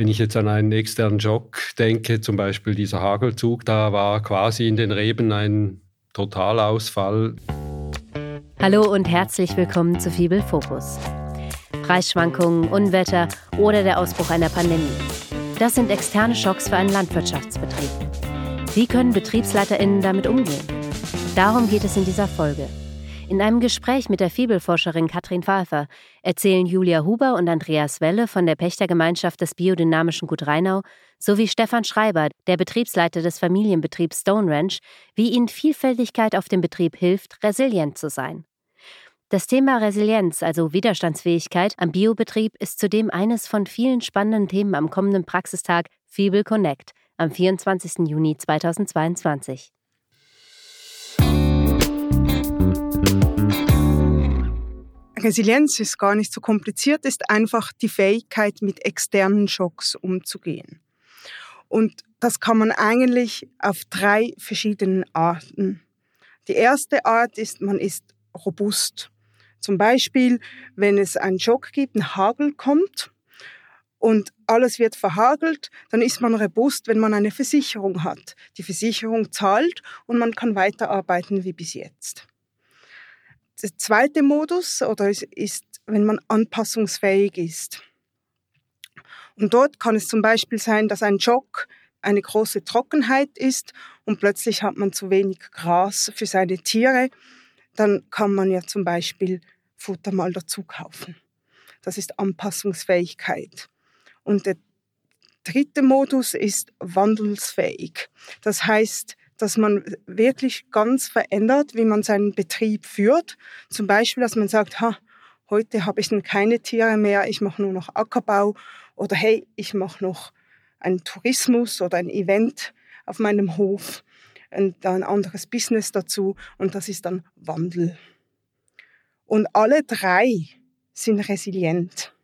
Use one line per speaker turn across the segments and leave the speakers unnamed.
Wenn ich jetzt an einen externen Schock denke, zum Beispiel dieser Hagelzug, da war quasi in den Reben ein Totalausfall.
Hallo und herzlich willkommen zu Fibel Fokus. Preisschwankungen, Unwetter oder der Ausbruch einer Pandemie. Das sind externe Schocks für einen Landwirtschaftsbetrieb. Wie können BetriebsleiterInnen damit umgehen? Darum geht es in dieser Folge. In einem Gespräch mit der Fibelforscherin Katrin Pfeiffer erzählen Julia Huber und Andreas Welle von der Pächtergemeinschaft des biodynamischen Gut Rheinau sowie Stefan Schreiber, der Betriebsleiter des Familienbetriebs Stone Ranch, wie ihnen Vielfältigkeit auf dem Betrieb hilft, resilient zu sein. Das Thema Resilienz, also Widerstandsfähigkeit am Biobetrieb, ist zudem eines von vielen spannenden Themen am kommenden Praxistag Fibel Connect am 24. Juni 2022.
Resilienz ist gar nicht so kompliziert, ist einfach die Fähigkeit, mit externen Schocks umzugehen. Und das kann man eigentlich auf drei verschiedenen Arten. Die erste Art ist, man ist robust. Zum Beispiel, wenn es einen Schock gibt, ein Hagel kommt und alles wird verhagelt, dann ist man robust, wenn man eine Versicherung hat. Die Versicherung zahlt und man kann weiterarbeiten wie bis jetzt. Der zweite Modus oder ist, ist, wenn man anpassungsfähig ist. Und dort kann es zum Beispiel sein, dass ein Schock eine große Trockenheit ist und plötzlich hat man zu wenig Gras für seine Tiere. Dann kann man ja zum Beispiel Futter mal dazu kaufen. Das ist Anpassungsfähigkeit. Und der dritte Modus ist wandelsfähig. Das heißt, dass man wirklich ganz verändert, wie man seinen Betrieb führt. Zum Beispiel, dass man sagt, ha, heute habe ich dann keine Tiere mehr, ich mache nur noch Ackerbau oder hey, ich mache noch einen Tourismus oder ein Event auf meinem Hof und ein anderes Business dazu und das ist dann Wandel. Und alle drei sind resilient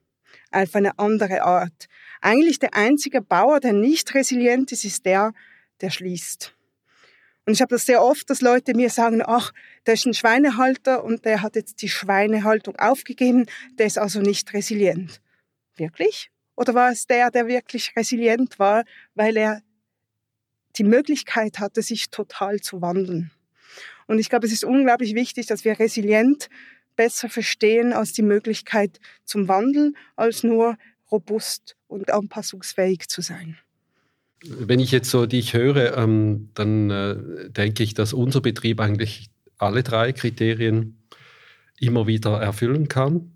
auf eine andere Art. Eigentlich der einzige Bauer, der nicht resilient ist, ist der, der schließt. Und ich habe das sehr oft, dass Leute mir sagen, ach, der ist ein Schweinehalter und der hat jetzt die Schweinehaltung aufgegeben, der ist also nicht resilient. Wirklich? Oder war es der, der wirklich resilient war, weil er die Möglichkeit hatte, sich total zu wandeln? Und ich glaube, es ist unglaublich wichtig, dass wir resilient besser verstehen als die Möglichkeit zum Wandel, als nur robust und anpassungsfähig zu sein.
Wenn ich jetzt so dich höre, ähm, dann äh, denke ich, dass unser Betrieb eigentlich alle drei Kriterien immer wieder erfüllen kann.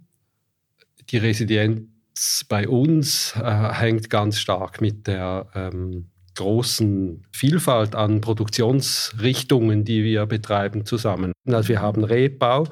Die Resilienz bei uns äh, hängt ganz stark mit der ähm, großen Vielfalt an Produktionsrichtungen, die wir betreiben, zusammen. Also wir haben Rebbau,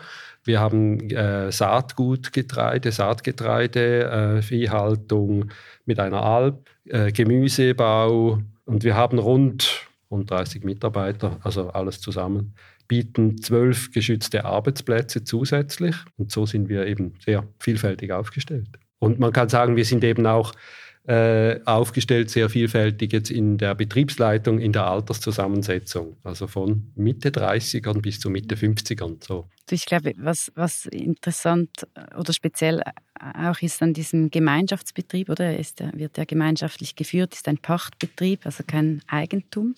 wir haben äh, Saatgutgetreide, Saatgetreide, äh, Viehhaltung mit einer Alp, äh, Gemüsebau und wir haben rund, rund 30 Mitarbeiter, also alles zusammen, bieten zwölf geschützte Arbeitsplätze zusätzlich und so sind wir eben sehr vielfältig aufgestellt. Und man kann sagen, wir sind eben auch äh, aufgestellt, sehr vielfältig jetzt in der Betriebsleitung, in der Alterszusammensetzung. Also von Mitte 30ern bis zu Mitte 50ern. So.
Ich glaube, was, was interessant oder speziell auch ist an diesem Gemeinschaftsbetrieb, oder ist wird der gemeinschaftlich geführt, ist ein Pachtbetrieb, also kein Eigentum,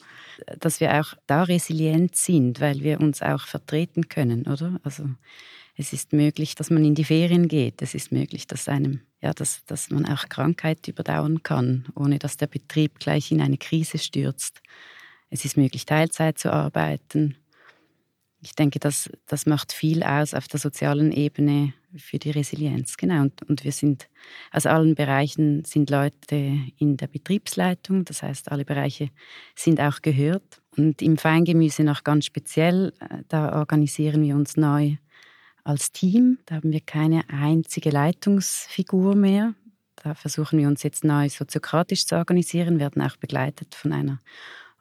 dass wir auch da resilient sind, weil wir uns auch vertreten können, oder? Also es ist möglich, dass man in die Ferien geht. Es ist möglich, dass einem ja, dass, dass man auch Krankheit überdauern kann, ohne dass der Betrieb gleich in eine Krise stürzt. Es ist möglich, Teilzeit zu arbeiten. Ich denke, das, das macht viel aus auf der sozialen Ebene für die Resilienz. Genau. Und, und wir sind aus allen Bereichen sind Leute in der Betriebsleitung. Das heißt, alle Bereiche sind auch gehört. Und im Feingemüse noch ganz speziell, äh, da organisieren wir uns neu als Team. Da haben wir keine einzige Leitungsfigur mehr. Da versuchen wir uns jetzt neu soziokratisch zu organisieren, werden auch begleitet von einer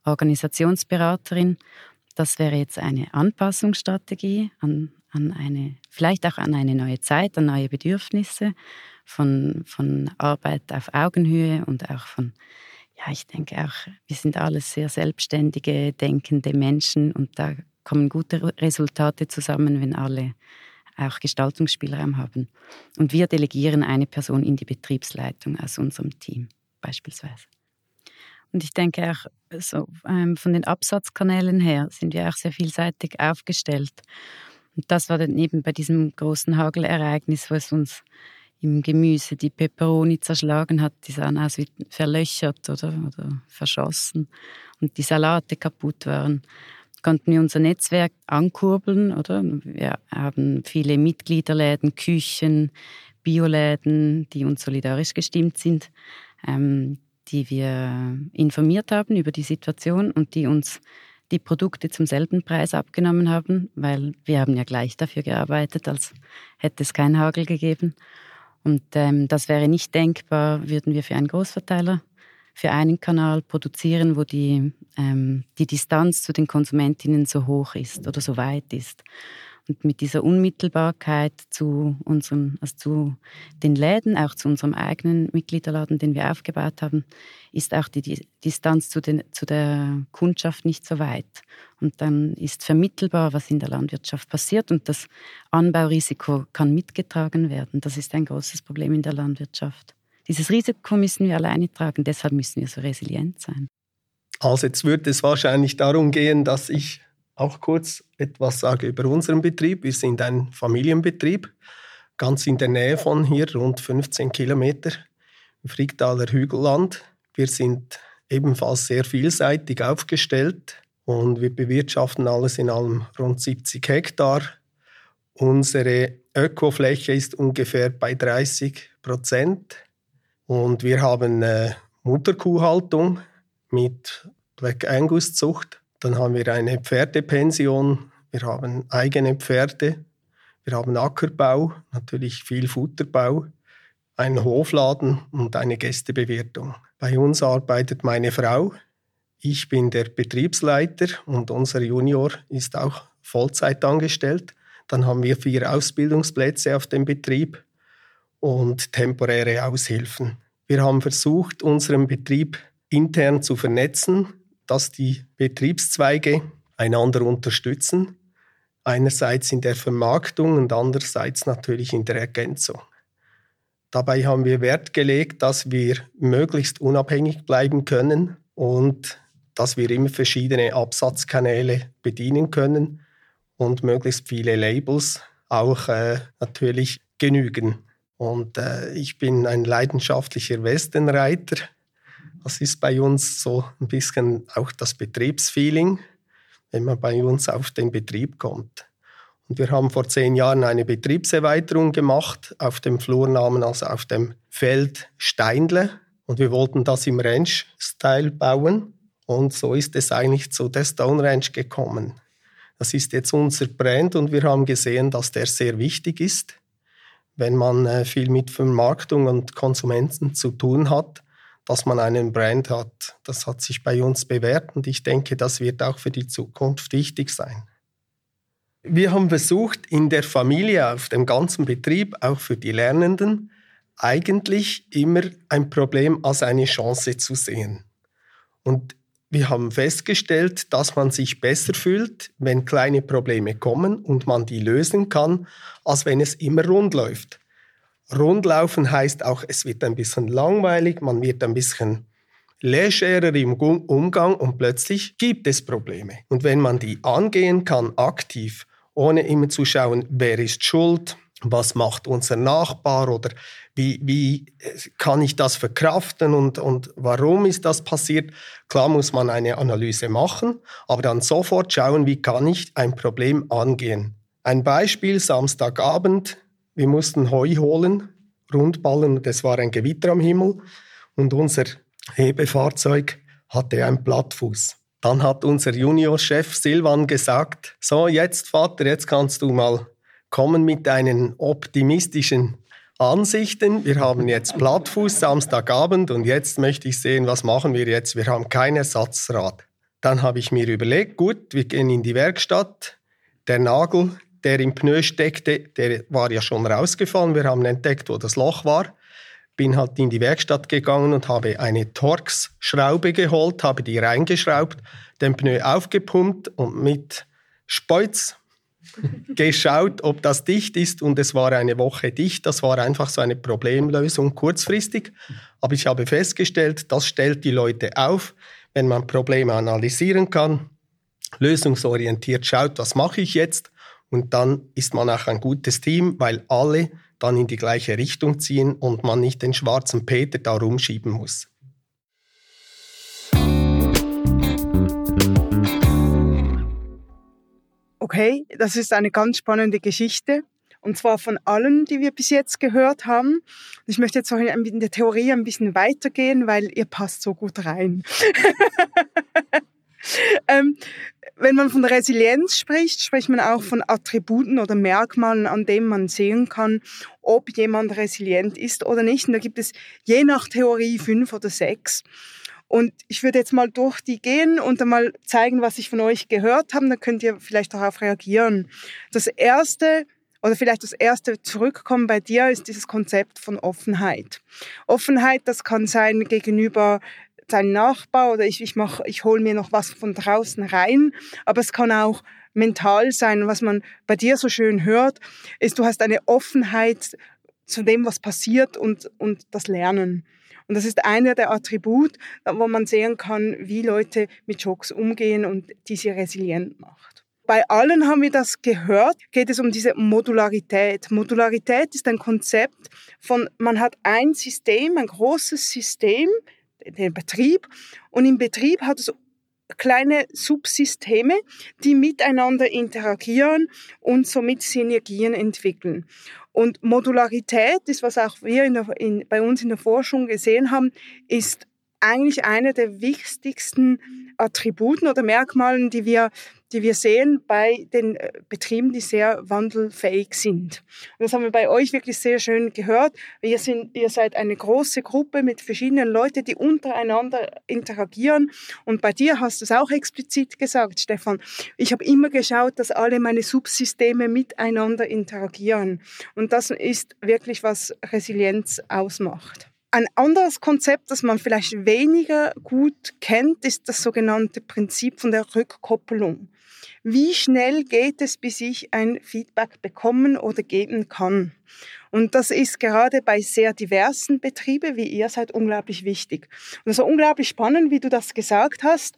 Organisationsberaterin. Das wäre jetzt eine Anpassungsstrategie an, an eine, vielleicht auch an eine neue Zeit, an neue Bedürfnisse von, von Arbeit auf Augenhöhe und auch von, ja, ich denke auch, wir sind alles sehr selbstständige, denkende Menschen und da kommen gute Resultate zusammen, wenn alle auch Gestaltungsspielraum haben. Und wir delegieren eine Person in die Betriebsleitung aus unserem Team. beispielsweise. Und ich denke auch, so, ähm, von den Absatzkanälen her sind wir auch sehr vielseitig aufgestellt. Und das war dann eben bei diesem großen Hagelereignis, wo es uns im Gemüse die Peperoni zerschlagen hat, die sahen aus wie verlöchert oder, oder verschossen und die Salate kaputt waren, konnten wir unser Netzwerk ankurbeln, oder? Wir haben viele Mitgliederläden, Küchen, Bioläden, die uns solidarisch gestimmt sind, ähm, die wir informiert haben über die Situation und die uns die Produkte zum selben Preis abgenommen haben, weil wir haben ja gleich dafür gearbeitet, als hätte es keinen Hagel gegeben. Und ähm, das wäre nicht denkbar, würden wir für einen Großverteiler, für einen Kanal produzieren, wo die, ähm, die Distanz zu den Konsumentinnen so hoch ist oder so weit ist. Und mit dieser Unmittelbarkeit zu, unserem, also zu den Läden, auch zu unserem eigenen Mitgliederladen, den wir aufgebaut haben, ist auch die, die Distanz zu, den, zu der Kundschaft nicht so weit. Und dann ist vermittelbar, was in der Landwirtschaft passiert und das Anbaurisiko kann mitgetragen werden. Das ist ein großes Problem in der Landwirtschaft. Dieses Risiko müssen wir alleine tragen, deshalb müssen wir so resilient sein.
Also jetzt wird es wahrscheinlich darum gehen, dass ich auch kurz etwas sage über unseren Betrieb. Wir sind ein Familienbetrieb, ganz in der Nähe von hier, rund 15 Kilometer im Fricktaler Hügelland. Wir sind ebenfalls sehr vielseitig aufgestellt und wir bewirtschaften alles in allem rund 70 Hektar. Unsere Ökofläche ist ungefähr bei 30 Prozent und wir haben eine Mutterkuhhaltung mit Black Angus Zucht dann haben wir eine Pferdepension, wir haben eigene Pferde, wir haben Ackerbau, natürlich viel Futterbau, einen Hofladen und eine Gästebewirtung. Bei uns arbeitet meine Frau, ich bin der Betriebsleiter und unser Junior ist auch Vollzeit angestellt. Dann haben wir vier Ausbildungsplätze auf dem Betrieb und temporäre Aushilfen. Wir haben versucht, unseren Betrieb intern zu vernetzen dass die Betriebszweige einander unterstützen. Einerseits in der Vermarktung und andererseits natürlich in der Ergänzung. Dabei haben wir Wert gelegt, dass wir möglichst unabhängig bleiben können und dass wir immer verschiedene Absatzkanäle bedienen können und möglichst viele Labels auch äh, natürlich genügen. Und äh, ich bin ein leidenschaftlicher Westenreiter. Das ist bei uns so ein bisschen auch das Betriebsfeeling, wenn man bei uns auf den Betrieb kommt. Und wir haben vor zehn Jahren eine Betriebserweiterung gemacht auf dem Flurnamen, also auf dem Feld Steinle. Und wir wollten das im Ranch-Style bauen. Und so ist es eigentlich zu der Stone Ranch gekommen. Das ist jetzt unser Brand und wir haben gesehen, dass der sehr wichtig ist. Wenn man äh, viel mit Vermarktung und Konsumenten zu tun hat, dass man einen Brand hat. Das hat sich bei uns bewährt und ich denke, das wird auch für die Zukunft wichtig sein. Wir haben versucht, in der Familie, auf dem ganzen Betrieb, auch für die Lernenden, eigentlich immer ein Problem als eine Chance zu sehen. Und wir haben festgestellt, dass man sich besser fühlt, wenn kleine Probleme kommen und man die lösen kann, als wenn es immer rund läuft. Rundlaufen heißt auch, es wird ein bisschen langweilig, man wird ein bisschen legerer im Umgang und plötzlich gibt es Probleme. Und wenn man die angehen kann, aktiv, ohne immer zu schauen, wer ist schuld, was macht unser Nachbar oder wie, wie kann ich das verkraften und, und warum ist das passiert? Klar muss man eine Analyse machen, aber dann sofort schauen, wie kann ich ein Problem angehen. Ein Beispiel, Samstagabend, wir mussten Heu holen, Rundballen, und es war ein Gewitter am Himmel und unser Hebefahrzeug hatte einen Plattfuß. Dann hat unser Juniorchef Silvan gesagt, so jetzt Vater, jetzt kannst du mal kommen mit deinen optimistischen Ansichten. Wir haben jetzt Plattfuß Samstagabend und jetzt möchte ich sehen, was machen wir jetzt? Wir haben kein Ersatzrad. Dann habe ich mir überlegt, gut, wir gehen in die Werkstatt. Der Nagel der im Pneu steckte, der war ja schon rausgefallen. Wir haben entdeckt, wo das Loch war. Bin halt in die Werkstatt gegangen und habe eine Torx-Schraube geholt, habe die reingeschraubt, den Pneu aufgepumpt und mit Speuz geschaut, ob das dicht ist und es war eine Woche dicht. Das war einfach so eine Problemlösung kurzfristig. Aber ich habe festgestellt, das stellt die Leute auf, wenn man Probleme analysieren kann, lösungsorientiert schaut, was mache ich jetzt und dann ist man auch ein gutes Team, weil alle dann in die gleiche Richtung ziehen und man nicht den schwarzen Peter da rumschieben muss.
Okay, das ist eine ganz spannende Geschichte. Und zwar von allen, die wir bis jetzt gehört haben. Ich möchte jetzt auch in der Theorie ein bisschen weitergehen, weil ihr passt so gut rein. ähm, wenn man von Resilienz spricht, spricht man auch von Attributen oder Merkmalen, an denen man sehen kann, ob jemand resilient ist oder nicht. Und da gibt es je nach Theorie fünf oder sechs. Und ich würde jetzt mal durch die gehen und einmal zeigen, was ich von euch gehört habe. Dann könnt ihr vielleicht darauf reagieren. Das erste oder vielleicht das erste Zurückkommen bei dir ist dieses Konzept von Offenheit. Offenheit, das kann sein gegenüber sein Nachbar oder ich, ich, mach, ich hole mir noch was von draußen rein. Aber es kann auch mental sein. Was man bei dir so schön hört, ist, du hast eine Offenheit zu dem, was passiert und, und das Lernen. Und das ist einer der Attribute, wo man sehen kann, wie Leute mit Schocks umgehen und die sie resilient macht. Bei allen haben wir das gehört, geht es um diese Modularität. Modularität ist ein Konzept von, man hat ein System, ein großes System, den Betrieb. Und im Betrieb hat es kleine Subsysteme, die miteinander interagieren und somit Synergien entwickeln. Und Modularität ist, was auch wir in der, in, bei uns in der Forschung gesehen haben, ist eigentlich eine der wichtigsten Attributen oder Merkmalen, die wir die wir sehen bei den äh, Betrieben, die sehr wandelfähig sind. Und das haben wir bei euch wirklich sehr schön gehört. Ihr, sind, ihr seid eine große Gruppe mit verschiedenen Leuten, die untereinander interagieren. Und bei dir hast du es auch explizit gesagt, Stefan. Ich habe immer geschaut, dass alle meine Subsysteme miteinander interagieren. Und das ist wirklich, was Resilienz ausmacht. Ein anderes Konzept, das man vielleicht weniger gut kennt, ist das sogenannte Prinzip von der Rückkopplung. Wie schnell geht es, bis ich ein Feedback bekommen oder geben kann? Und das ist gerade bei sehr diversen Betrieben wie ihr seid unglaublich wichtig. Und so unglaublich spannend, wie du das gesagt hast.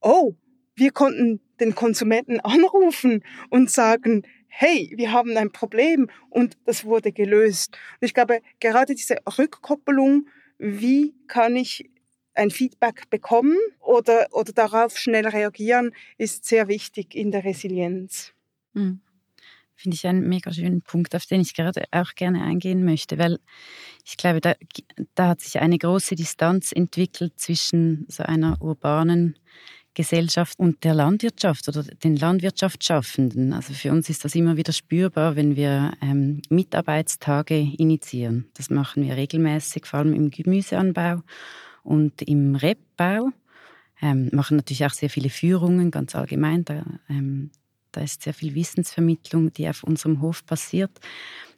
Oh, wir konnten den Konsumenten anrufen und sagen, hey, wir haben ein Problem und das wurde gelöst. Und ich glaube, gerade diese Rückkopplung, wie kann ich ein Feedback bekommen oder, oder darauf schnell reagieren, ist sehr wichtig in der Resilienz.
Mhm. Finde ich einen mega schönen Punkt, auf den ich gerade auch gerne eingehen möchte, weil ich glaube, da, da hat sich eine große Distanz entwickelt zwischen so einer urbanen Gesellschaft und der Landwirtschaft oder den Landwirtschaftsschaffenden. Also für uns ist das immer wieder spürbar, wenn wir ähm, Mitarbeitstage initiieren. Das machen wir regelmäßig, vor allem im Gemüseanbau und im Rebbau ähm, machen natürlich auch sehr viele Führungen, ganz allgemein. Da, ähm, da ist sehr viel Wissensvermittlung, die auf unserem Hof passiert.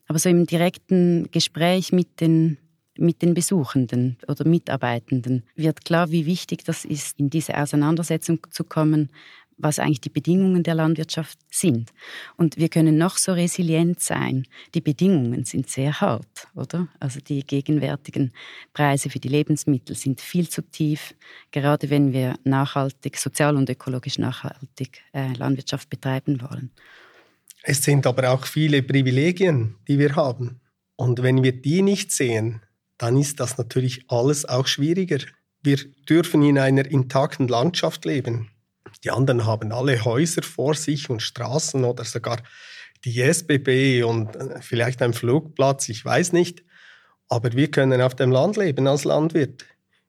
Aber so im direkten Gespräch mit den mit den Besuchenden oder Mitarbeitenden wird klar, wie wichtig das ist, in diese Auseinandersetzung zu kommen, was eigentlich die Bedingungen der Landwirtschaft sind. Und wir können noch so resilient sein. Die Bedingungen sind sehr hart, oder? Also die gegenwärtigen Preise für die Lebensmittel sind viel zu tief, gerade wenn wir nachhaltig, sozial und ökologisch nachhaltig äh, Landwirtschaft betreiben wollen.
Es sind aber auch viele Privilegien, die wir haben. Und wenn wir die nicht sehen, dann ist das natürlich alles auch schwieriger. Wir dürfen in einer intakten Landschaft leben. Die anderen haben alle Häuser vor sich und Straßen oder sogar die SBB und äh, vielleicht ein Flugplatz, ich weiß nicht. Aber wir können auf dem Land leben als Landwirt.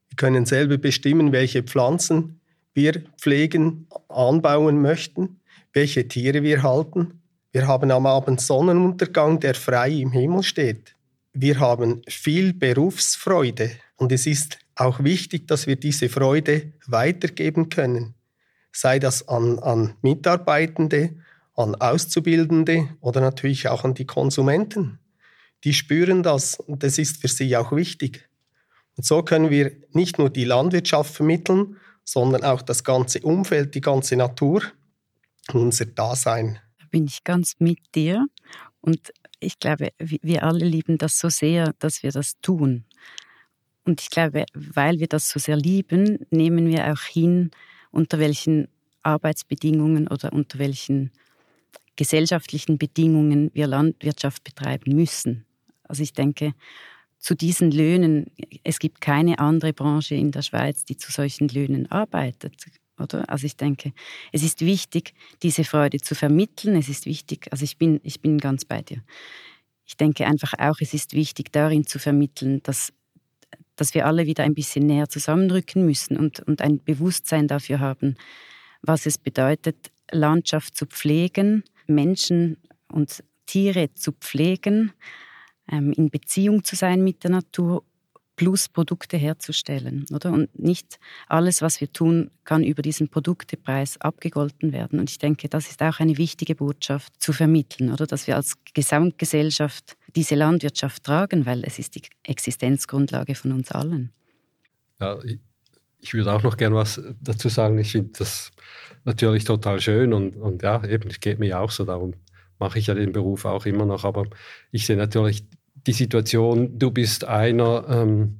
Wir können selber bestimmen, welche Pflanzen wir pflegen, anbauen möchten, welche Tiere wir halten. Wir haben am Abend Sonnenuntergang, der frei im Himmel steht. Wir haben viel Berufsfreude und es ist auch wichtig, dass wir diese Freude weitergeben können sei das an, an Mitarbeitende, an Auszubildende oder natürlich auch an die Konsumenten. Die spüren das und das ist für sie auch wichtig. Und so können wir nicht nur die Landwirtschaft vermitteln, sondern auch das ganze Umfeld, die ganze Natur, unser Dasein.
Da bin ich ganz mit dir. Und ich glaube, wir alle lieben das so sehr, dass wir das tun. Und ich glaube, weil wir das so sehr lieben, nehmen wir auch hin, unter welchen Arbeitsbedingungen oder unter welchen gesellschaftlichen Bedingungen wir Landwirtschaft betreiben müssen. Also ich denke, zu diesen Löhnen, es gibt keine andere Branche in der Schweiz, die zu solchen Löhnen arbeitet. Oder? Also ich denke, es ist wichtig, diese Freude zu vermitteln. Es ist wichtig, also ich bin, ich bin ganz bei dir. Ich denke einfach auch, es ist wichtig, darin zu vermitteln, dass, dass wir alle wieder ein bisschen näher zusammenrücken müssen und, und ein Bewusstsein dafür haben, was es bedeutet, Landschaft zu pflegen, Menschen und Tiere zu pflegen, ähm, in Beziehung zu sein mit der Natur plus Produkte herzustellen, oder? Und nicht alles, was wir tun, kann über diesen Produktepreis abgegolten werden. Und ich denke, das ist auch eine wichtige Botschaft zu vermitteln, oder? Dass wir als Gesamtgesellschaft diese Landwirtschaft tragen, weil es ist die Existenzgrundlage von uns allen.
Ja, ich würde auch noch gerne was dazu sagen. Ich finde das natürlich total schön und, und ja, eben, es geht mir auch so, darum mache ich ja den Beruf auch immer noch. Aber ich sehe natürlich die Situation, du bist einer, ähm,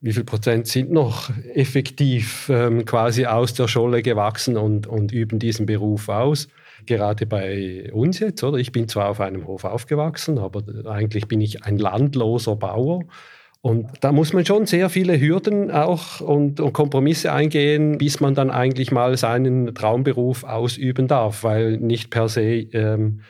wie viel Prozent sind noch effektiv ähm, quasi aus der Scholle gewachsen und, und üben diesen Beruf aus? Gerade bei uns jetzt, oder? Ich bin zwar auf einem Hof aufgewachsen, aber eigentlich bin ich ein landloser Bauer und da muss man schon sehr viele Hürden auch und, und, Kompromisse eingehen, bis man dann eigentlich mal seinen Traumberuf ausüben darf, weil nicht per se ähm,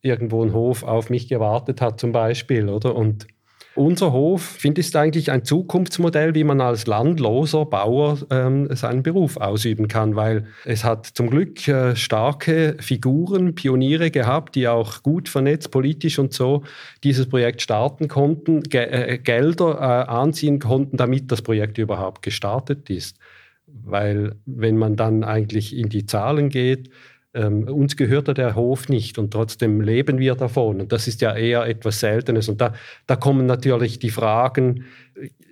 irgendwo ein Hof auf mich gewartet hat zum Beispiel, oder? Und unser Hof, finde ich, ist eigentlich ein Zukunftsmodell, wie man als landloser Bauer ähm, seinen Beruf ausüben kann, weil es hat zum Glück äh, starke Figuren, Pioniere gehabt, die auch gut vernetzt, politisch und so, dieses Projekt starten konnten, Ge äh, Gelder äh, anziehen konnten, damit das Projekt überhaupt gestartet ist. Weil wenn man dann eigentlich in die Zahlen geht, ähm, uns gehört der Hof nicht und trotzdem leben wir davon. Und das ist ja eher etwas Seltenes. Und da, da kommen natürlich die Fragen,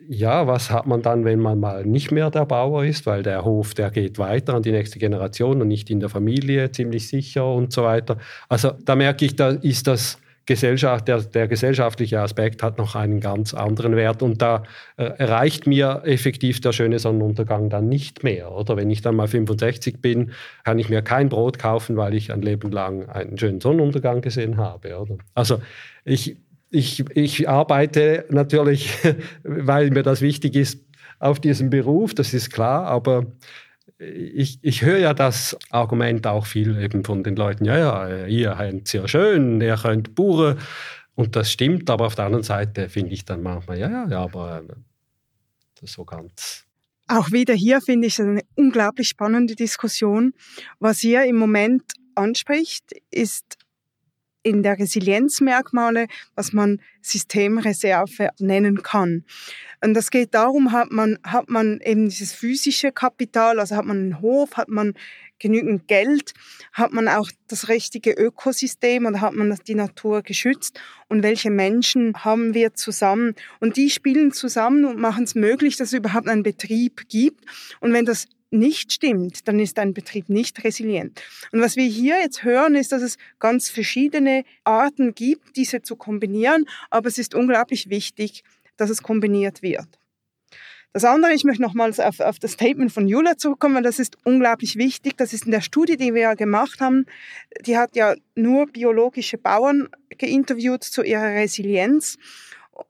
ja, was hat man dann, wenn man mal nicht mehr der Bauer ist, weil der Hof, der geht weiter an die nächste Generation und nicht in der Familie ziemlich sicher und so weiter. Also da merke ich, da ist das Gesellschaft, der, der, gesellschaftliche Aspekt hat noch einen ganz anderen Wert und da äh, erreicht mir effektiv der schöne Sonnenuntergang dann nicht mehr. Oder wenn ich dann mal 65 bin, kann ich mir kein Brot kaufen, weil ich ein Leben lang einen schönen Sonnenuntergang gesehen habe. Oder? Also ich, ich, ich arbeite natürlich, weil mir das wichtig ist, auf diesem Beruf, das ist klar, aber ich, ich höre ja das Argument auch viel eben von den Leuten, ja, ja, ihr habt es ja schön, ihr könnt Buren. Und das stimmt, aber auf der anderen Seite finde ich dann manchmal, ja, ja, ja, aber äh, das so ganz.
Auch wieder hier finde ich eine unglaublich spannende Diskussion. Was ihr im Moment anspricht, ist in der Resilienzmerkmale, was man Systemreserve nennen kann. Und das geht darum, hat man, hat man eben dieses physische Kapital, also hat man einen Hof, hat man genügend Geld, hat man auch das richtige Ökosystem oder hat man die Natur geschützt? Und welche Menschen haben wir zusammen? Und die spielen zusammen und machen es möglich, dass es überhaupt einen Betrieb gibt. Und wenn das nicht stimmt, dann ist ein Betrieb nicht resilient. Und was wir hier jetzt hören, ist, dass es ganz verschiedene Arten gibt, diese zu kombinieren, aber es ist unglaublich wichtig, dass es kombiniert wird. Das andere, ich möchte nochmals auf, auf das Statement von Jula zurückkommen, weil das ist unglaublich wichtig. Das ist in der Studie, die wir ja gemacht haben, die hat ja nur biologische Bauern geinterviewt zu ihrer Resilienz.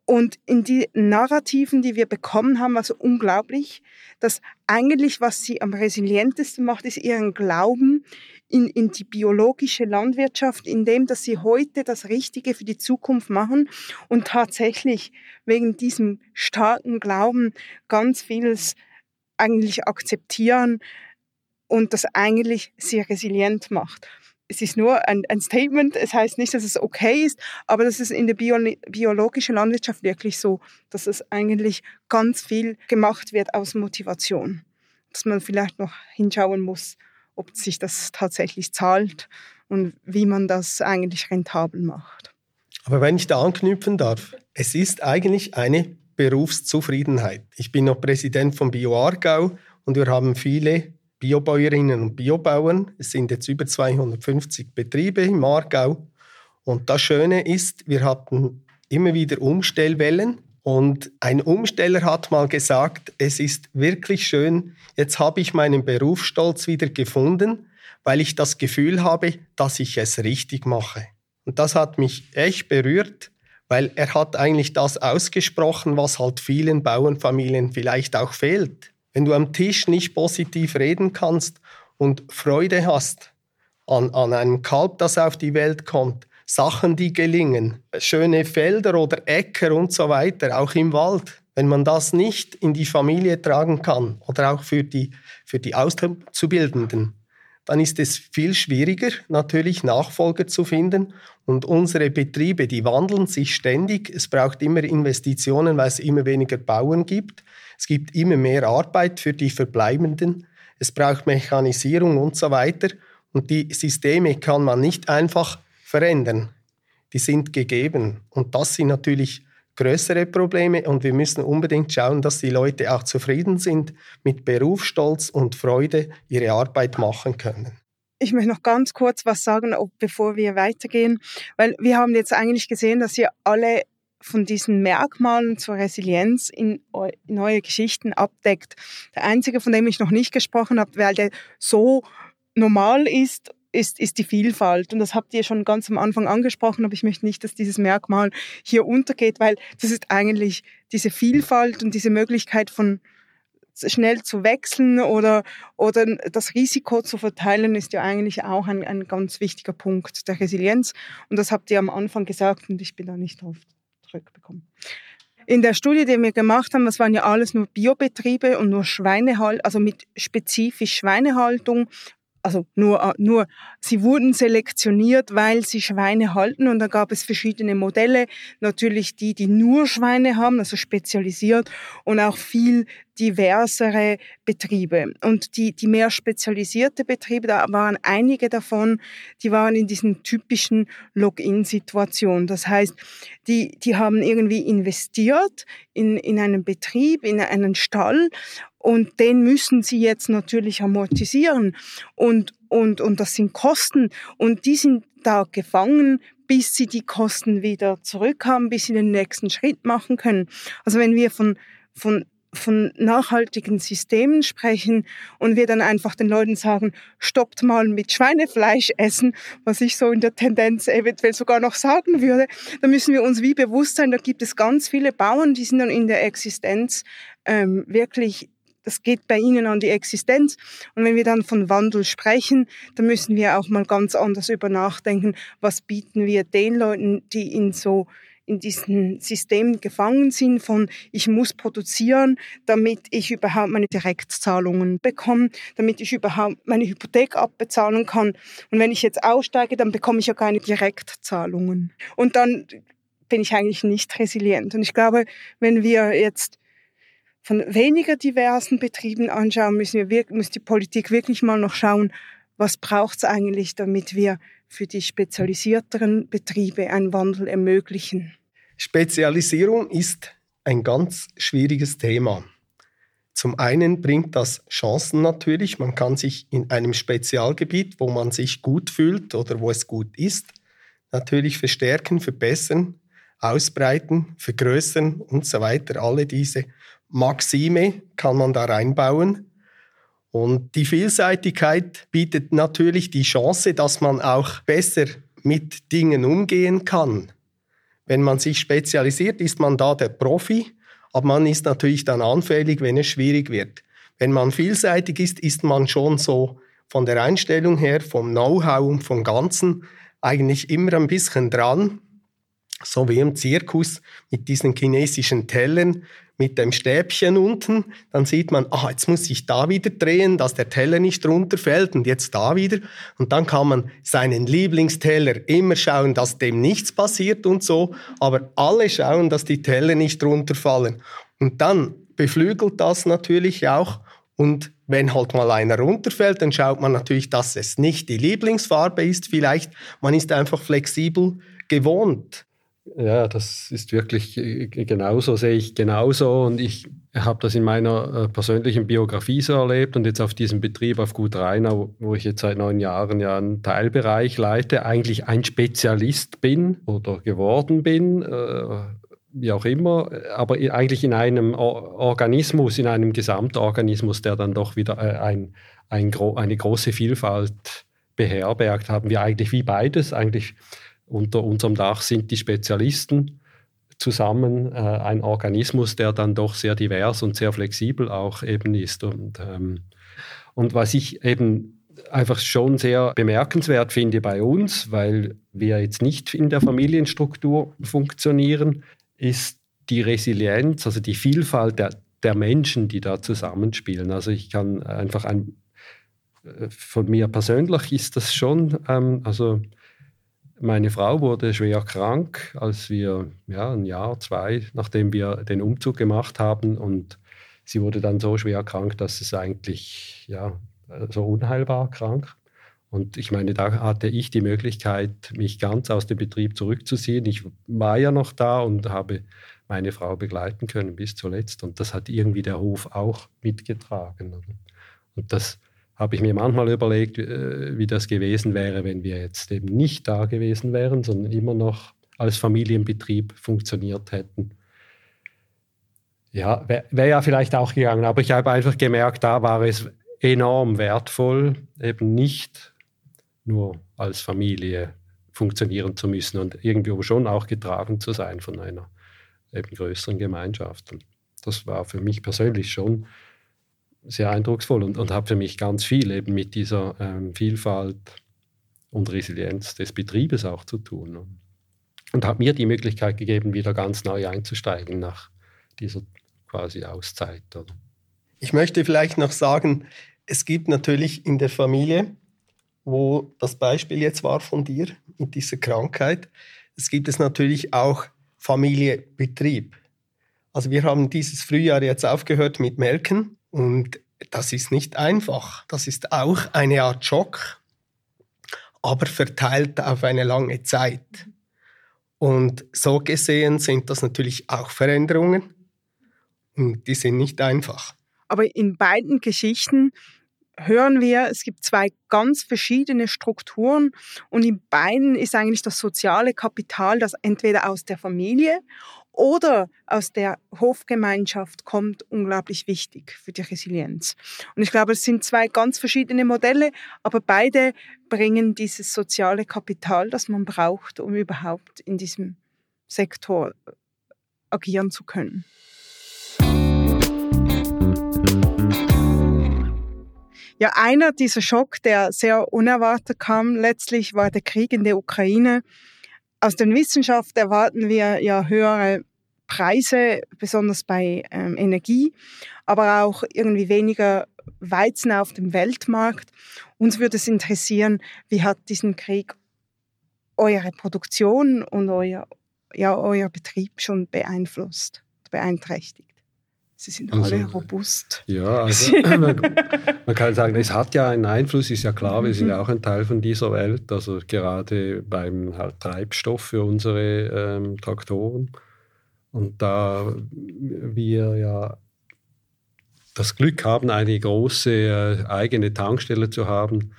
Und in die Narrativen, die wir bekommen haben, also unglaublich, dass eigentlich, was sie am resilientesten macht, ist ihren Glauben in, in die biologische Landwirtschaft, in dem, dass sie heute das Richtige für die Zukunft machen und tatsächlich wegen diesem starken Glauben ganz vieles eigentlich akzeptieren und das eigentlich sehr resilient macht es ist nur ein, ein, Statement, es heißt nicht, dass es okay ist, aber das ist in der Bio biologischen Landwirtschaft wirklich so, dass es eigentlich ganz viel gemacht wird aus Motivation. Dass man vielleicht noch hinschauen muss, ob sich das tatsächlich zahlt und wie man das eigentlich rentabel macht.
Aber wenn ich da anknüpfen darf, es ist eigentlich eine Berufszufriedenheit. Ich bin noch Präsident von BioArgau und wir haben viele Biobäuerinnen und Biobauern. Es sind jetzt über 250 Betriebe im Aargau. Und das Schöne ist, wir hatten immer wieder Umstellwellen. Und ein Umsteller hat mal gesagt, es ist wirklich schön, jetzt habe ich meinen Berufsstolz wieder gefunden, weil ich das Gefühl habe, dass ich es richtig mache. Und das hat mich echt berührt, weil er hat eigentlich das ausgesprochen, was halt vielen Bauernfamilien vielleicht auch fehlt. Wenn du am Tisch nicht positiv reden kannst und Freude hast an, an einem Kalb, das auf die Welt kommt, Sachen, die gelingen, schöne Felder oder Äcker und so weiter, auch im Wald. Wenn man das nicht in die Familie tragen kann oder auch für die, für die Auszubildenden, dann ist es viel schwieriger, natürlich Nachfolger zu finden. Und unsere Betriebe, die wandeln sich ständig. Es braucht immer Investitionen, weil es immer weniger Bauern gibt. Es gibt immer mehr Arbeit für die Verbleibenden. Es braucht Mechanisierung und so weiter. Und die Systeme kann man nicht einfach verändern. Die sind gegeben. Und das sind natürlich größere Probleme und wir müssen unbedingt schauen, dass die Leute auch zufrieden sind, mit Berufsstolz und Freude ihre Arbeit machen können.
Ich möchte noch ganz kurz was sagen, bevor wir weitergehen, weil wir haben jetzt eigentlich gesehen, dass ihr alle von diesen Merkmalen zur Resilienz in neue Geschichten abdeckt. Der einzige, von dem ich noch nicht gesprochen habe, weil der so normal ist ist, ist die Vielfalt. Und das habt ihr schon ganz am Anfang angesprochen, aber ich möchte nicht, dass dieses Merkmal hier untergeht, weil das ist eigentlich diese Vielfalt und diese Möglichkeit von schnell zu wechseln oder, oder das Risiko zu verteilen, ist ja eigentlich auch ein, ein ganz wichtiger Punkt der Resilienz. Und das habt ihr am Anfang gesagt und ich bin da nicht drauf zurückbekommen. In der Studie, die wir gemacht haben, das waren ja alles nur Biobetriebe und nur Schweinehaltung, also mit spezifisch Schweinehaltung. Also nur, äh, nur, sie wurden selektioniert, weil sie Schweine halten. Und da gab es verschiedene Modelle, natürlich die, die nur Schweine haben, also spezialisiert. Und auch viel diversere Betriebe. Und die, die mehr spezialisierte Betriebe, da waren einige davon, die waren in diesen typischen Login-Situationen. Das heißt, die, die haben irgendwie investiert in, in einen Betrieb, in einen Stall und den müssen sie jetzt natürlich amortisieren. Und, und, und das sind Kosten. Und die sind da gefangen, bis sie die Kosten wieder zurückhaben, bis sie den nächsten Schritt machen können. Also wenn wir von, von von nachhaltigen Systemen sprechen und wir dann einfach den Leuten sagen, stoppt mal mit Schweinefleisch essen, was ich so in der Tendenz eventuell sogar noch sagen würde, dann müssen wir uns wie bewusst sein, da gibt es ganz viele Bauern, die sind dann in der Existenz ähm, wirklich das geht bei ihnen an die Existenz. Und wenn wir dann von Wandel sprechen, dann müssen wir auch mal ganz anders über nachdenken, was bieten wir den Leuten, die in so in diesem System gefangen sind von ich muss produzieren, damit ich überhaupt meine Direktzahlungen bekomme, damit ich überhaupt meine Hypothek abbezahlen kann. Und wenn ich jetzt aussteige, dann bekomme ich ja keine Direktzahlungen. Und dann bin ich eigentlich nicht resilient. Und ich glaube, wenn wir jetzt von weniger diversen Betrieben anschauen, müssen wir, muss die Politik wirklich mal noch schauen, was braucht es eigentlich, damit wir für die spezialisierteren Betriebe einen Wandel ermöglichen.
Spezialisierung ist ein ganz schwieriges Thema. Zum einen bringt das Chancen natürlich. Man kann sich in einem Spezialgebiet, wo man sich gut fühlt oder wo es gut ist, natürlich verstärken, verbessern, ausbreiten, vergrößern und so weiter. Alle diese Maxime kann man da reinbauen. Und die Vielseitigkeit bietet natürlich die Chance, dass man auch besser mit Dingen umgehen kann. Wenn man sich spezialisiert, ist man da der Profi, aber man ist natürlich dann anfällig, wenn es schwierig wird. Wenn man vielseitig ist, ist man schon so von der Einstellung her, vom Know-how und vom Ganzen eigentlich immer ein bisschen dran, so wie im Zirkus mit diesen chinesischen Tellern mit dem Stäbchen unten, dann sieht man, ah, jetzt muss ich da wieder drehen, dass der Teller nicht runterfällt und jetzt da wieder. Und dann kann man seinen Lieblingsteller immer schauen, dass dem nichts passiert und so, aber alle schauen, dass die Teller nicht runterfallen. Und dann beflügelt das natürlich auch. Und wenn halt mal einer runterfällt, dann schaut man natürlich, dass es nicht die Lieblingsfarbe ist vielleicht. Man ist einfach flexibel gewohnt
Ja, das ist wirklich äh, genauso, sehe ich genauso. Und ich habe das in meiner äh, persönlichen Biografie so erlebt und jetzt auf diesem Betrieb auf Gut Rheinau, wo ich jetzt seit neun Jahren ja einen Teilbereich leite, eigentlich ein Spezialist bin oder geworden bin, äh, wie auch immer, aber eigentlich in einem Organismus, in einem Gesamtorganismus, der dann doch wieder ein, ein, eine große Vielfalt beherbergt, haben wir eigentlich wie beides, eigentlich unter unserem Dach sind die Spezialisten zusammen äh, ein Organismus, der dann doch sehr divers und sehr flexibel auch eben ist. Und, ähm, und was ich eben einfach schon sehr bemerkenswert finde bei uns, weil wir jetzt nicht in der Familienstruktur funktionieren, ist die Resilienz, also die Vielfalt der, der Menschen, die da zusammenspielen. Also ich kann einfach ein, äh, von mir persönlich ist das schon, ähm, also meine Frau wurde schwer krank, als wir ja, ein Jahr, zwei, nachdem wir den Umzug gemacht haben. Und sie wurde dann so schwer krank, dass es eigentlich ja, so unheilbar krank. Und ich meine, da hatte ich die Möglichkeit, mich ganz aus dem Betrieb zurückzuziehen. Ich war ja noch da und habe meine Frau begleiten können bis zuletzt. Und das hat irgendwie der Hof auch mitgetragen. Und das habe ich mir manchmal überlegt, äh, wie das gewesen wäre, wenn wir jetzt eben nicht da gewesen wären, sondern immer noch als Familienbetrieb funktioniert hätten. Ja, wäre wär ja vielleicht auch gegangen, aber ich habe einfach gemerkt, da war es enorm wertvoll, eben nicht nur als Familie funktionieren zu müssen und irgendwie schon auch getragen zu sein von einer eben größeren Gemeinschaft. Und das war für mich persönlich schon sehr eindrucksvoll und, und habe für mich ganz viel eben mit dieser ähm, Vielfalt und Resilienz des Betriebes auch zu tun. Und, und hat mir die Möglichkeit gegeben, wieder ganz neu einzusteigen nach dieser quasi Auszeit. Oder?
Ich möchte vielleicht noch sagen, es gibt natürlich in der Familie, wo das Beispiel jetzt war von dir mit dieser Krankheit, es gibt es natürlich auch Familie Betrieb. Also wir haben dieses Frühjahr jetzt aufgehört mit Melken und das ist nicht einfach. Das ist auch eine Art Schock, aber verteilt auf eine lange Zeit. Und so gesehen sind das natürlich auch Veränderungen und die sind nicht einfach.
Aber in beiden Geschichten hören wir, es gibt zwei ganz verschiedene Strukturen und in beiden ist eigentlich das soziale Kapital, das entweder aus der Familie oder aus der Hofgemeinschaft kommt, unglaublich wichtig für die Resilienz. Und ich glaube, es sind zwei ganz verschiedene Modelle, aber beide bringen dieses soziale Kapital, das man braucht, um überhaupt in diesem Sektor agieren zu können. Ja, einer dieser Schock, der sehr unerwartet kam, letztlich war der Krieg in der Ukraine. Aus der Wissenschaft erwarten wir ja höhere Preise, besonders bei ähm, Energie, aber auch irgendwie weniger Weizen auf dem Weltmarkt. Uns würde es interessieren, wie hat diesen Krieg eure Produktion und euer, ja, euer Betrieb schon beeinflusst, beeinträchtigt? Sie sind also, alle robust.
Ja, also man, man, kann sagen, es hat ja einen Einfluss, ist ja klar, wir sind ja auch ein Teil von dieser Welt, also gerade beim halt, Treibstoff für unsere ähm, Traktoren. Und da wir ja das Glück haben, eine große äh, eigene Tankstelle zu haben,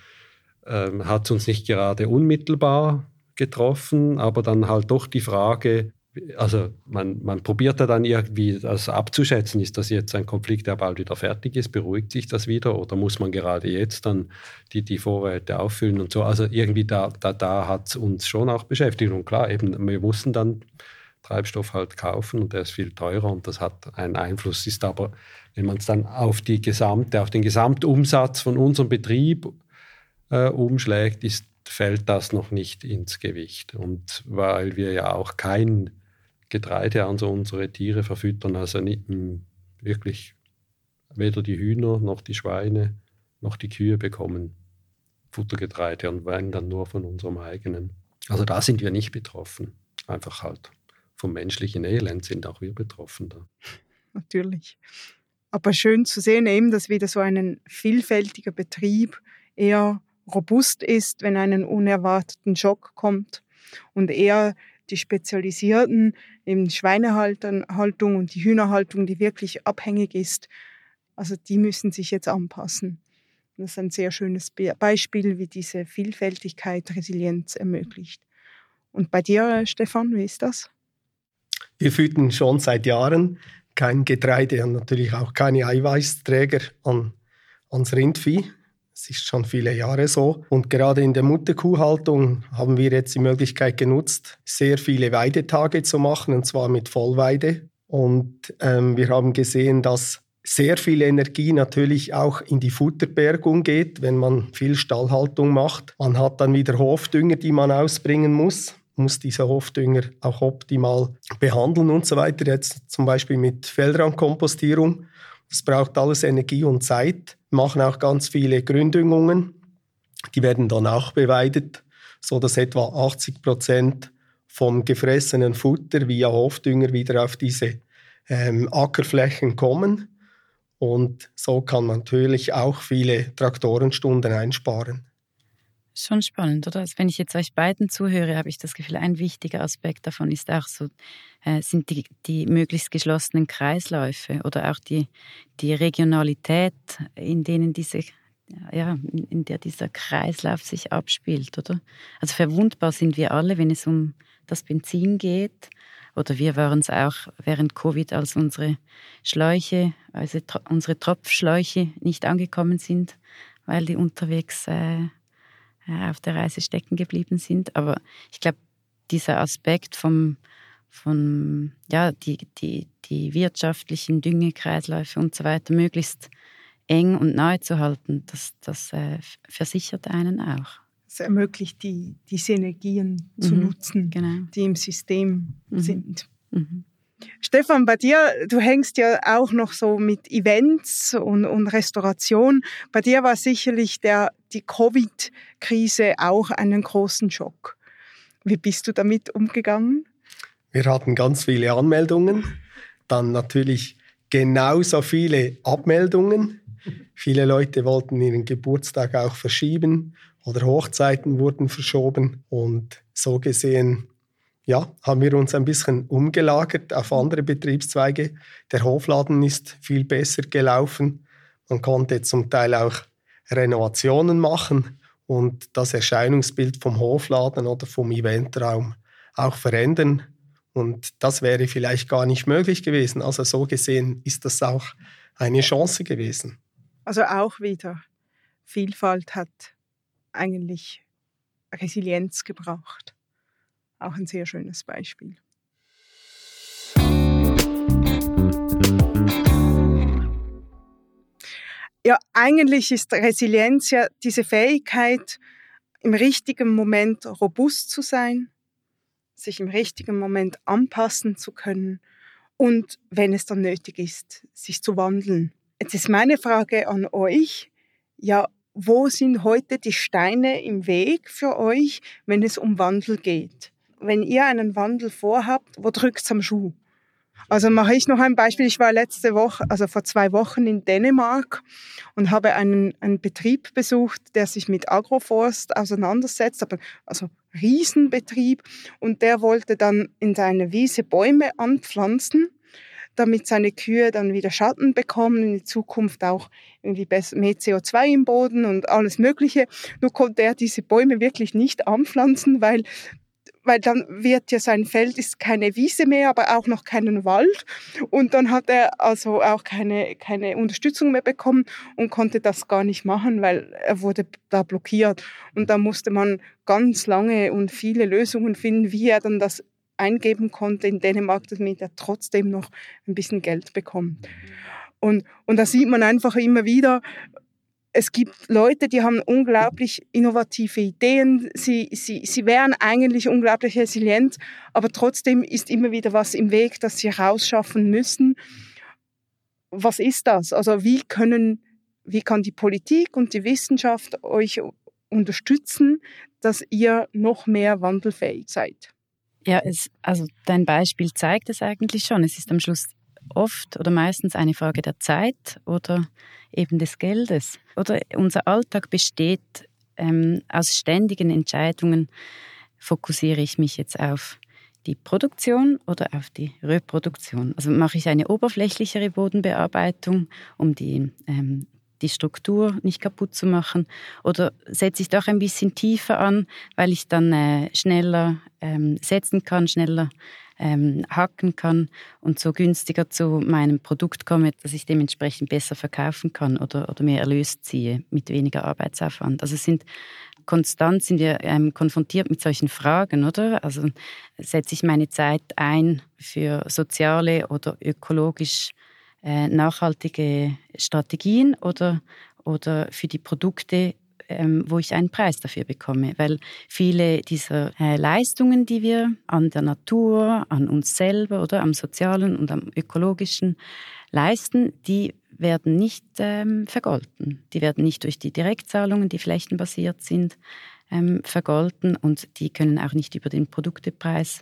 ähm, hat es uns nicht gerade unmittelbar getroffen, aber dann halt doch die Frage, also man, man probiert ja dann irgendwie das abzuschätzen, ist das jetzt ein Konflikt, der bald wieder fertig ist, beruhigt sich das wieder? Oder muss man gerade jetzt dann die, die Vorräte auffüllen und so. Also irgendwie da, da, da hat es uns schon auch beschäftigt. Und klar, eben wir mussten dann Treibstoff halt kaufen und der ist viel teurer und das hat einen Einfluss. Ist aber, wenn man es dann auf die gesamte, auf den Gesamtumsatz von unserem Betrieb äh, umschlägt, ist, fällt das noch nicht ins Gewicht. Und weil wir ja auch kein Getreide an so unsere Tiere verfüttern, also nicht, wirklich weder die Hühner noch die Schweine noch die Kühe bekommen Futtergetreide und wenn dann nur von unserem eigenen. Also da sind wir nicht betroffen. Einfach halt vom menschlichen Elend sind auch wir betroffen. Da.
Natürlich. Aber schön zu sehen eben, dass wieder so ein vielfältiger Betrieb eher robust ist, wenn einen unerwarteten Schock kommt und eher die spezialisierten, eben Schweinehaltung und die Hühnerhaltung, die wirklich abhängig ist, also die müssen sich jetzt anpassen. Das ist ein sehr schönes Beispiel, wie diese Vielfältigkeit Resilienz ermöglicht. Und bei dir, Stefan, wie ist das?
Wir füttern schon seit Jahren kein Getreide und natürlich auch keine Eiweißträger an, ans Rindvieh. Es ist schon viele Jahre so. Und gerade in der Mutterkuhhaltung haben wir jetzt die Möglichkeit genutzt, sehr viele Weidetage zu machen, und zwar mit Vollweide. Und ähm, wir haben gesehen, dass sehr viel Energie natürlich auch in die Futterbergung geht, wenn man viel Stallhaltung macht. Man hat dann wieder Hofdünger, die man ausbringen muss muss diese Hofdünger auch optimal behandeln und so weiter. Jetzt zum Beispiel mit Feldrandkompostierung. Das braucht alles Energie und Zeit. Wir machen auch ganz viele Gründüngungen. Die werden dann auch beweidet, so dass etwa 80 Prozent vom gefressenen Futter via Hofdünger wieder auf diese ähm, Ackerflächen kommen. Und so kann man natürlich auch viele Traktorenstunden einsparen.
Schon spannend, oder? Also wenn ich jetzt euch beiden zuhöre, habe ich das Gefühl, ein wichtiger Aspekt davon ist auch so, äh, sind die, die möglichst geschlossenen Kreisläufe oder auch die, die Regionalität, in denen diese ja, in der dieser Kreislauf sich abspielt, oder? Also verwundbar sind wir alle, wenn es um das Benzin geht oder wir waren es auch während Covid, als unsere Schläuche, also unsere Tropfschläuche nicht angekommen sind, weil die unterwegs äh, äh, auf der Reise stecken geblieben sind. Aber ich glaube, dieser Aspekt vom, von, ja, die, die, die wirtschaftlichen Düngekreisläufe und so weiter möglichst eng und nahe zu halten, das, das äh, versichert einen auch
es ermöglicht, die, die Synergien mhm. zu nutzen, genau. die im System mhm. sind. Mhm. Stefan, bei dir, du hängst ja auch noch so mit Events und, und Restauration. Bei dir war sicherlich der, die Covid-Krise auch einen großen Schock. Wie bist du damit umgegangen?
Wir hatten ganz viele Anmeldungen, dann natürlich genauso viele Abmeldungen. Viele Leute wollten ihren Geburtstag auch verschieben oder Hochzeiten wurden verschoben. Und so gesehen, ja, haben wir uns ein bisschen umgelagert auf andere Betriebszweige. Der Hofladen ist viel besser gelaufen. Man konnte zum Teil auch Renovationen machen und das Erscheinungsbild vom Hofladen oder vom Eventraum auch verändern. Und das wäre vielleicht gar nicht möglich gewesen. Also so gesehen ist das auch eine Chance gewesen.
Also auch wieder, Vielfalt hat eigentlich Resilienz gebraucht. Auch ein sehr schönes Beispiel. Ja, eigentlich ist Resilienz ja diese Fähigkeit, im richtigen Moment robust zu sein, sich im richtigen Moment anpassen zu können und, wenn es dann nötig ist, sich zu wandeln. Jetzt ist meine Frage an euch, ja, wo sind heute die Steine im Weg für euch, wenn es um Wandel geht? Wenn ihr einen Wandel vorhabt, wo drückt es am Schuh? Also mache ich noch ein Beispiel. Ich war letzte Woche, also vor zwei Wochen in Dänemark und habe einen, einen Betrieb besucht, der sich mit Agroforst auseinandersetzt, aber also Riesenbetrieb. Und der wollte dann in seine Wiese Bäume anpflanzen damit seine Kühe dann wieder Schatten bekommen, in Zukunft auch irgendwie mehr CO2 im Boden und alles Mögliche. Nur konnte er diese Bäume wirklich nicht anpflanzen, weil weil dann wird ja sein Feld ist keine Wiese mehr, aber auch noch keinen Wald. Und dann hat er also auch keine, keine Unterstützung mehr bekommen und konnte das gar nicht machen, weil er wurde da blockiert. Und da musste man ganz lange und viele Lösungen finden, wie er dann das eingeben konnte in Dänemark, damit er trotzdem noch ein bisschen Geld bekommt. Und, und da sieht man einfach immer wieder, es gibt Leute, die haben unglaublich innovative Ideen, sie, sie, sie wären eigentlich unglaublich resilient, aber trotzdem ist immer wieder was im Weg, das sie rausschaffen müssen. Was ist das? Also wie können, wie kann die Politik und die Wissenschaft euch unterstützen, dass ihr noch mehr wandelfähig seid?
Ja, es, also dein Beispiel zeigt es eigentlich schon. Es ist am Schluss oft oder meistens eine Frage der Zeit oder eben des Geldes. Oder unser Alltag besteht ähm, aus ständigen Entscheidungen. Fokussiere ich mich jetzt auf die Produktion oder auf die Reproduktion. Also mache ich eine oberflächlichere Bodenbearbeitung, um die, ähm, die Struktur nicht kaputt zu machen, oder setze ich doch ein bisschen tiefer an, weil ich dann äh, schneller ähm, setzen kann, schneller ähm, hacken kann und so günstiger zu meinem Produkt komme, dass ich dementsprechend besser verkaufen kann oder, oder mehr Erlös ziehe mit weniger Arbeitsaufwand. Also sind konstant sind wir ähm, konfrontiert mit solchen Fragen, oder? Also setze ich meine Zeit ein für soziale oder ökologisch äh, nachhaltige Strategien oder, oder für die Produkte, ähm, wo ich einen Preis dafür bekomme. Weil viele dieser äh, Leistungen, die wir an der Natur, an uns selber oder am sozialen und am ökologischen leisten, die werden nicht ähm, vergolten. Die werden nicht durch die Direktzahlungen, die flächenbasiert sind, ähm, vergolten und die können auch nicht über den Produktepreis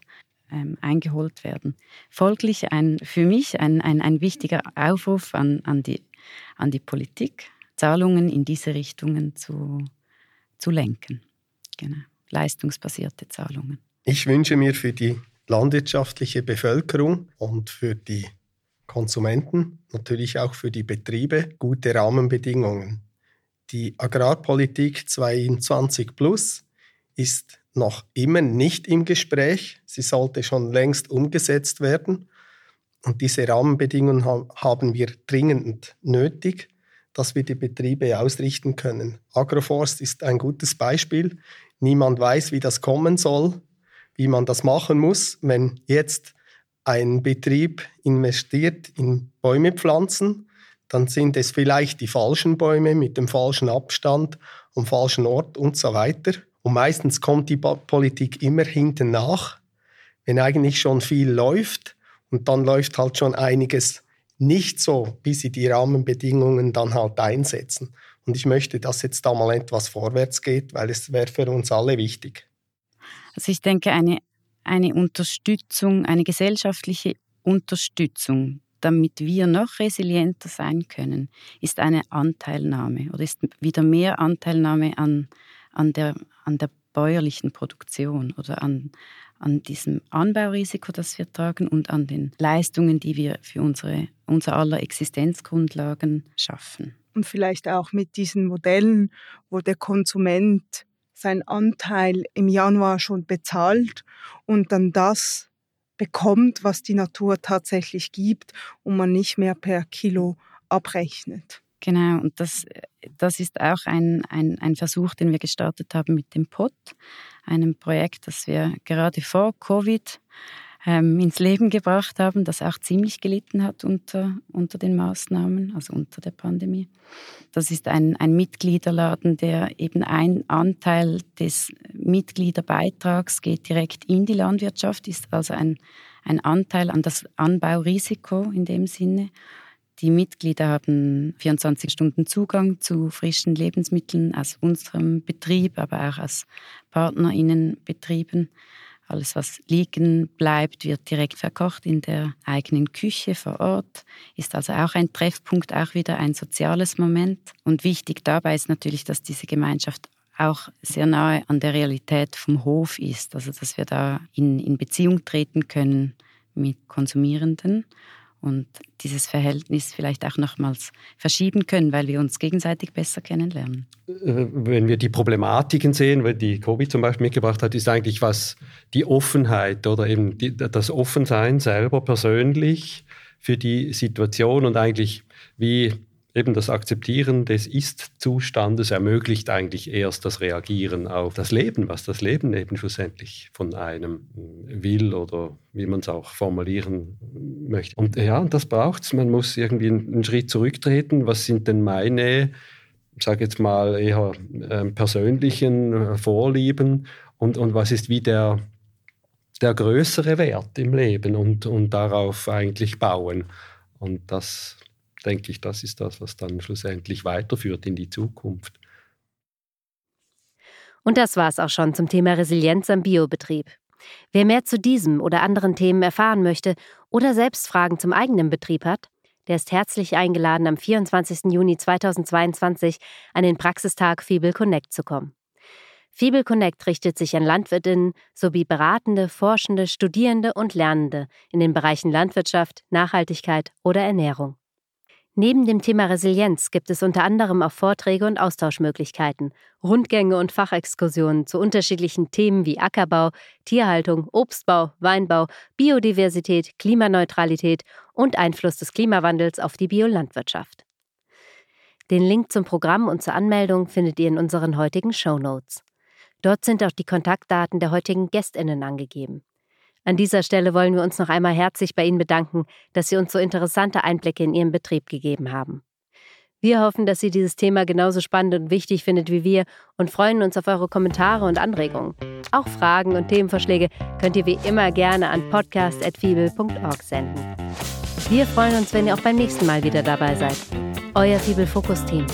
ähm, eingeholt werden. Folglich ein, für mich ein, ein, ein wichtiger Aufruf an, an, die, an die Politik, Zahlungen in diese Richtungen zu, zu lenken. Genau. Leistungsbasierte Zahlungen.
Ich wünsche mir für die landwirtschaftliche Bevölkerung und für die Konsumenten, natürlich auch für die Betriebe gute Rahmenbedingungen. Die Agrarpolitik 22 Plus ist noch immer nicht im Gespräch. Sie sollte schon längst umgesetzt werden. Und diese Rahmenbedingungen haben wir dringend nötig, dass wir die Betriebe ausrichten können. Agroforst ist ein gutes Beispiel. Niemand weiß, wie das kommen soll, wie man das machen muss. Wenn jetzt ein Betrieb investiert in Bäume pflanzen, dann sind es vielleicht die falschen Bäume mit dem falschen Abstand am falschen Ort und so weiter. Und meistens kommt die Politik immer hinten nach, wenn eigentlich schon viel läuft und dann läuft halt schon einiges nicht so, bis sie die Rahmenbedingungen dann halt einsetzen. Und ich möchte, dass jetzt da mal etwas vorwärts geht, weil es wäre für uns alle wichtig.
Also ich denke, eine eine Unterstützung, eine gesellschaftliche Unterstützung, damit wir noch resilienter sein können, ist eine Anteilnahme oder ist wieder mehr Anteilnahme an, an, der, an der bäuerlichen Produktion oder an, an diesem Anbaurisiko, das wir tragen und an den Leistungen, die wir für unsere, unser aller Existenzgrundlagen schaffen.
Und vielleicht auch mit diesen Modellen, wo der Konsument seinen Anteil im Januar schon bezahlt und dann das bekommt, was die Natur tatsächlich gibt und man nicht mehr per Kilo abrechnet.
Genau, und das, das ist auch ein, ein, ein Versuch, den wir gestartet haben mit dem POT, einem Projekt, das wir gerade vor Covid ähm, ins Leben gebracht haben, das auch ziemlich gelitten hat unter, unter den Maßnahmen, also unter der Pandemie. Das ist ein, ein Mitgliederladen, der eben ein Anteil des Mitgliederbeitrags geht direkt in die Landwirtschaft, ist also ein, ein Anteil an das Anbaurisiko in dem Sinne. Die Mitglieder haben 24 Stunden Zugang zu frischen Lebensmitteln aus unserem Betrieb, aber auch aus Partnerinnenbetrieben. Alles, was liegen bleibt, wird direkt verkocht in der eigenen Küche vor Ort, ist also auch ein Treffpunkt, auch wieder ein soziales Moment. Und wichtig dabei ist natürlich, dass diese Gemeinschaft auch sehr nahe an der Realität vom Hof ist, also dass wir da in, in Beziehung treten können mit Konsumierenden und dieses Verhältnis vielleicht auch nochmals verschieben können, weil wir uns gegenseitig besser kennenlernen.
Äh, wenn wir die Problematiken sehen, die Kobi zum Beispiel mitgebracht hat, ist eigentlich was die Offenheit oder eben die, das Offensein selber persönlich für die Situation und eigentlich wie eben das Akzeptieren des Ist-Zustandes ermöglicht eigentlich erst das Reagieren auf das Leben, was das Leben eben schlussendlich von einem will oder wie man es auch formulieren möchte. Und ja, das braucht es. Man muss irgendwie einen Schritt zurücktreten. Was sind denn meine, ich sage jetzt mal, eher äh, persönlichen äh, Vorlieben und, und was ist wie der, der größere Wert im Leben und, und darauf eigentlich bauen. Und das denke ich, das ist das, was dann schlussendlich weiterführt in die Zukunft.
Und das war es auch schon zum Thema Resilienz am Biobetrieb. Wer mehr zu diesem oder anderen Themen erfahren möchte oder selbst Fragen zum eigenen Betrieb hat, der ist herzlich eingeladen, am 24. Juni 2022 an den Praxistag Fibel Connect zu kommen. Fibel Connect richtet sich an Landwirtinnen sowie beratende, forschende, Studierende und Lernende in den Bereichen Landwirtschaft, Nachhaltigkeit oder Ernährung. Neben dem Thema Resilienz gibt es unter anderem auch Vorträge und Austauschmöglichkeiten, Rundgänge und Fachexkursionen zu unterschiedlichen Themen wie Ackerbau, Tierhaltung, Obstbau, Weinbau, Biodiversität, Klimaneutralität und Einfluss des Klimawandels auf die Biolandwirtschaft. Den Link zum Programm und zur Anmeldung findet ihr in unseren heutigen Show Notes. Dort sind auch die Kontaktdaten der heutigen Gästinnen angegeben. An dieser Stelle wollen wir uns noch einmal herzlich bei Ihnen bedanken, dass Sie uns so interessante Einblicke in Ihren Betrieb gegeben haben. Wir hoffen, dass Sie dieses Thema genauso spannend und wichtig findet wie wir und freuen uns auf eure Kommentare und Anregungen. Auch Fragen und Themenvorschläge könnt ihr wie immer gerne an podcast.fibel.org senden. Wir freuen uns, wenn ihr auch beim nächsten Mal wieder dabei seid. Euer Fibel Fokus Team.